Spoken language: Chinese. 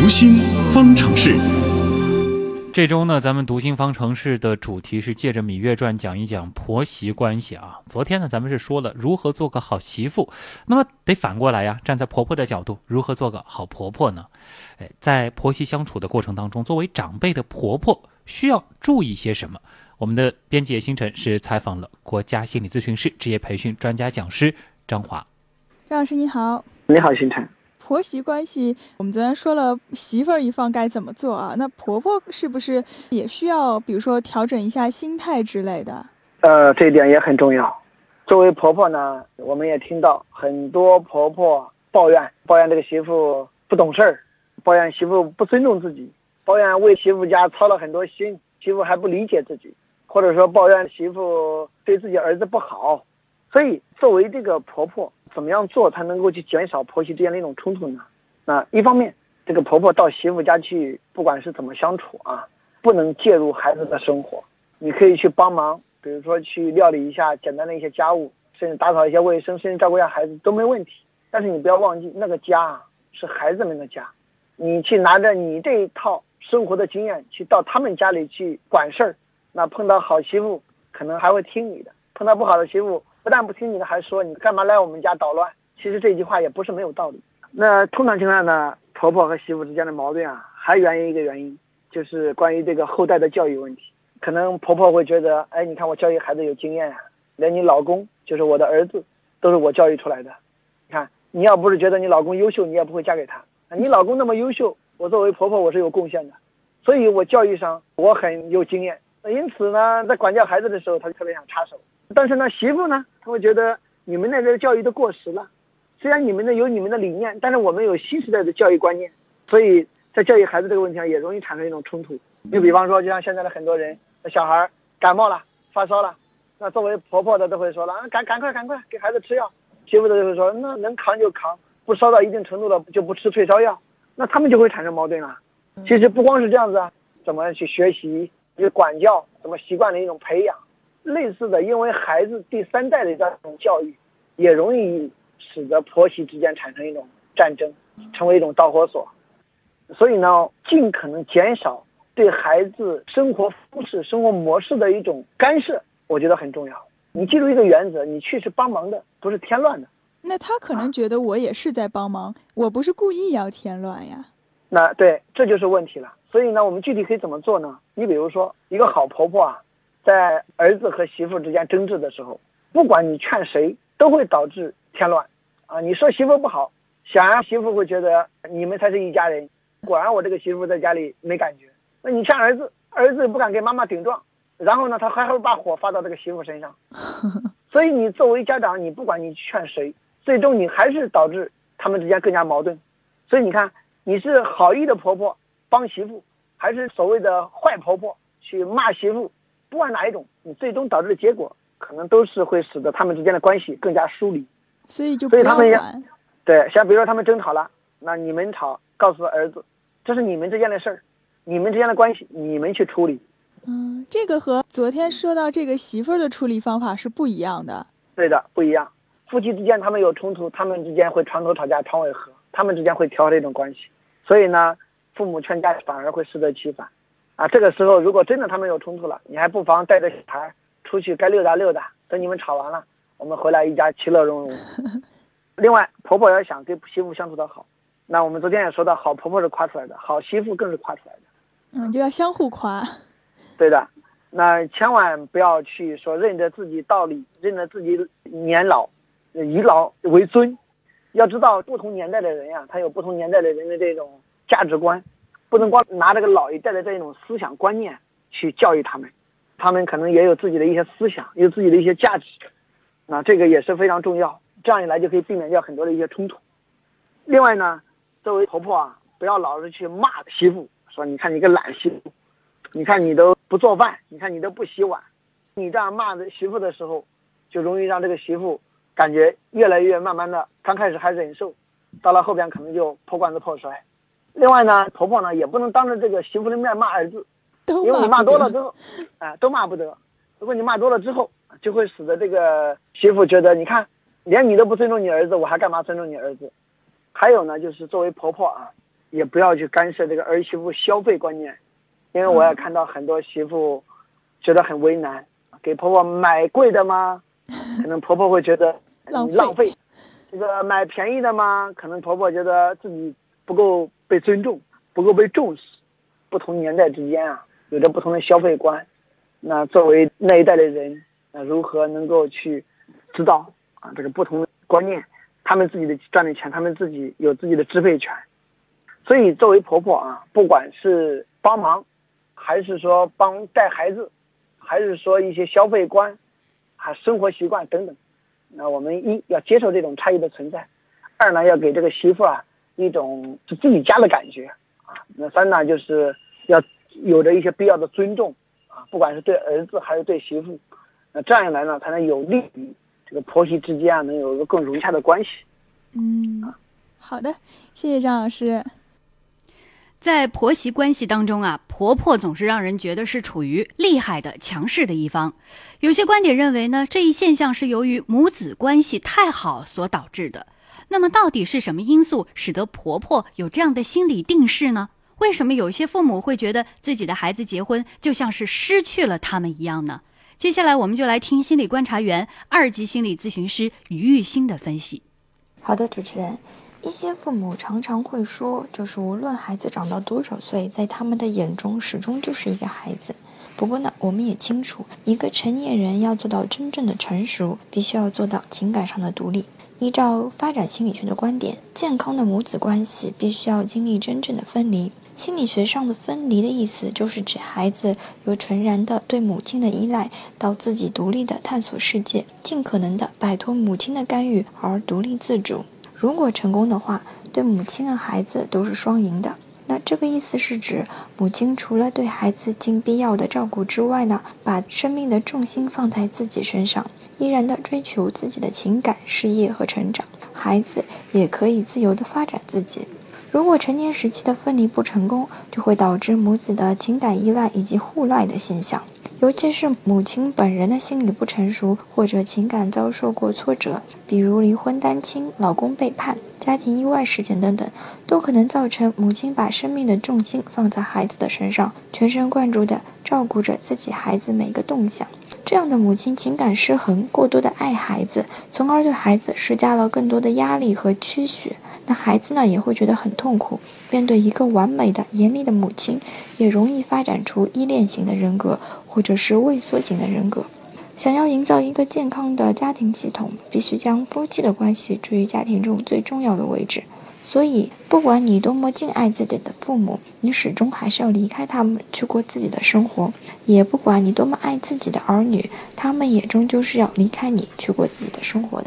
读心方程式。这周呢，咱们读心方程式的主题是借着《芈月传》讲一讲婆媳关系啊。昨天呢，咱们是说了如何做个好媳妇，那么得反过来呀，站在婆婆的角度，如何做个好婆婆呢？哎，在婆媳相处的过程当中，作为长辈的婆婆需要注意些什么？我们的编辑星辰是采访了国家心理咨询师职业培训专家讲师张华。张老师你好，你好星辰。婆媳关系，我们昨天说了媳妇儿一方该怎么做啊？那婆婆是不是也需要，比如说调整一下心态之类的？呃，这一点也很重要。作为婆婆呢，我们也听到很多婆婆抱怨，抱怨这个媳妇不懂事儿，抱怨媳妇不尊重自己，抱怨为媳妇家操了很多心，媳妇还不理解自己，或者说抱怨媳妇对自己儿子不好。所以，作为这个婆婆。怎么样做才能够去减少婆媳之间的一种冲突呢？那一方面，这个婆婆到媳妇家去，不管是怎么相处啊，不能介入孩子的生活。你可以去帮忙，比如说去料理一下简单的一些家务，甚至打扫一些卫生，甚至照顾一下孩子都没问题。但是你不要忘记，那个家啊是孩子们的家，你去拿着你这一套生活的经验去到他们家里去管事儿，那碰到好媳妇可能还会听你的，碰到不好的媳妇。不但不听你的，还说你干嘛来我们家捣乱？其实这句话也不是没有道理。那通常情况下呢，婆婆和媳妇之间的矛盾啊，还源于一个原因，就是关于这个后代的教育问题。可能婆婆会觉得，哎，你看我教育孩子有经验啊，连你老公就是我的儿子，都是我教育出来的。你看，你要不是觉得你老公优秀，你也不会嫁给他。你老公那么优秀，我作为婆婆我是有贡献的，所以我教育上我很有经验。因此呢，在管教孩子的时候，他就特别想插手。但是呢，媳妇呢，他会觉得你们那边教育都过时了。虽然你们那有你们的理念，但是我们有新时代的教育观念，所以在教育孩子这个问题上也容易产生一种冲突。就比方说，就像现在的很多人，小孩感冒了、发烧了，那作为婆婆的都会说了啊，赶赶快赶快给孩子吃药。媳妇的就会说，那能扛就扛，不烧到一定程度了就不吃退烧药。那他们就会产生矛盾了。其实不光是这样子啊，怎么去学习、去管教，怎么习惯的一种培养。类似的，因为孩子第三代的这种教育，也容易使得婆媳之间产生一种战争，成为一种导火索。所以呢，尽可能减少对孩子生活方式、生活模式的一种干涉，我觉得很重要。你记住一个原则：你去是帮忙的，不是添乱的。那他可能觉得我也是在帮忙，我不是故意要添乱呀。那对，这就是问题了。所以呢，我们具体可以怎么做呢？你比如说，一个好婆婆啊。在儿子和媳妇之间争执的时候，不管你劝谁，都会导致添乱，啊！你说媳妇不好，显然媳妇会觉得你们才是一家人。果然我这个媳妇在家里没感觉。那你劝儿子，儿子不敢跟妈妈顶撞，然后呢，他还会把火发到这个媳妇身上。所以你作为家长，你不管你劝谁，最终你还是导致他们之间更加矛盾。所以你看，你是好意的婆婆帮媳妇，还是所谓的坏婆婆去骂媳妇？不管哪一种，你最终导致的结果，可能都是会使得他们之间的关系更加疏离。所以就所以他们要对，像比如说他们争吵了，那你们吵，告诉儿子，这是你们之间的事儿，你们之间的关系，你们去处理。嗯，这个和昨天说到这个媳妇儿的处理方法是不一样的。对的，不一样。夫妻之间他们有冲突，他们之间会床头吵架床尾和，他们之间会调这种关系。所以呢，父母劝架反而会适得其反。啊，这个时候如果真的他们有冲突了，你还不妨带着小孩出去该溜达溜达。等你们吵完了，我们回来一家其乐融融。另外，婆婆要想跟媳妇相处的好，那我们昨天也说到，好婆婆是夸出来的，好媳妇更是夸出来的。嗯，就要相互夸。对的，那千万不要去说认得自己道理，认得自己年老，以老为尊。要知道，不同年代的人呀，他有不同年代的人的这种价值观。不能光拿这个老一代的这种思想观念去教育他们，他们可能也有自己的一些思想，有自己的一些价值，那这个也是非常重要。这样一来就可以避免掉很多的一些冲突。另外呢，作为婆婆啊，不要老是去骂媳妇，说你看你个懒媳妇，你看你都不做饭，你看你都不洗碗，你这样骂的媳妇的时候，就容易让这个媳妇感觉越来越慢慢的，刚开始还忍受，到了后边可能就破罐子破摔。另外呢，婆婆呢也不能当着这个媳妇的面骂儿子，因为你骂多了之后，啊，都骂不得。如果你骂多了之后，就会使得这个媳妇觉得，你看，连你都不尊重你儿子，我还干嘛尊重你儿子？还有呢，就是作为婆婆啊，也不要去干涉这个儿媳妇消费观念，因为我也看到很多媳妇觉得很为难，给婆婆买贵的吗？可能婆婆会觉得浪浪费。这个买便宜的吗？可能婆婆觉得自己不够被尊重，不够被重视。不同年代之间啊，有着不同的消费观。那作为那一代的人，那如何能够去知道啊这个不同的观念？他们自己的赚的钱，他们自己有自己的支配权。所以，作为婆婆啊，不管是帮忙，还是说帮带孩子，还是说一些消费观，还生活习惯等等。那我们一要接受这种差异的存在，二呢要给这个媳妇啊一种是自己家的感觉啊。那三呢就是要有着一些必要的尊重啊，不管是对儿子还是对媳妇，那这样一来呢才能有利于这个婆媳之间啊能有一个更融洽的关系。嗯，好的，谢谢张老师。在婆媳关系当中啊，婆婆总是让人觉得是处于厉害的、强势的一方。有些观点认为呢，这一现象是由于母子关系太好所导致的。那么，到底是什么因素使得婆婆有这样的心理定势呢？为什么有些父母会觉得自己的孩子结婚就像是失去了他们一样呢？接下来，我们就来听心理观察员、二级心理咨询师于玉欣的分析。好的，主持人。一些父母常常会说，就是无论孩子长到多少岁，在他们的眼中始终就是一个孩子。不过呢，我们也清楚，一个成年人要做到真正的成熟，必须要做到情感上的独立。依照发展心理学的观点，健康的母子关系必须要经历真正的分离。心理学上的分离的意思，就是指孩子由纯然的对母亲的依赖，到自己独立的探索世界，尽可能的摆脱母亲的干预而独立自主。如果成功的话，对母亲和孩子都是双赢的。那这个意思是指，母亲除了对孩子尽必要的照顾之外呢，把生命的重心放在自己身上，依然的追求自己的情感、事业和成长，孩子也可以自由的发展自己。如果成年时期的分离不成功，就会导致母子的情感依赖以及互赖的现象。尤其是母亲本人的心理不成熟，或者情感遭受过挫折，比如离婚、单亲、老公背叛、家庭意外事件等等，都可能造成母亲把生命的重心放在孩子的身上，全神贯注地照顾着自己孩子每个动向。这样的母亲情感失衡，过多的爱孩子，从而对孩子施加了更多的压力和驱使。那孩子呢，也会觉得很痛苦。面对一个完美的、严厉的母亲，也容易发展出依恋型的人格，或者是畏缩型的人格。想要营造一个健康的家庭系统，必须将夫妻的关系置于家庭中最重要的位置。所以，不管你多么敬爱自己的父母，你始终还是要离开他们，去过自己的生活；也不管你多么爱自己的儿女，他们也终究是要离开你，去过自己的生活的。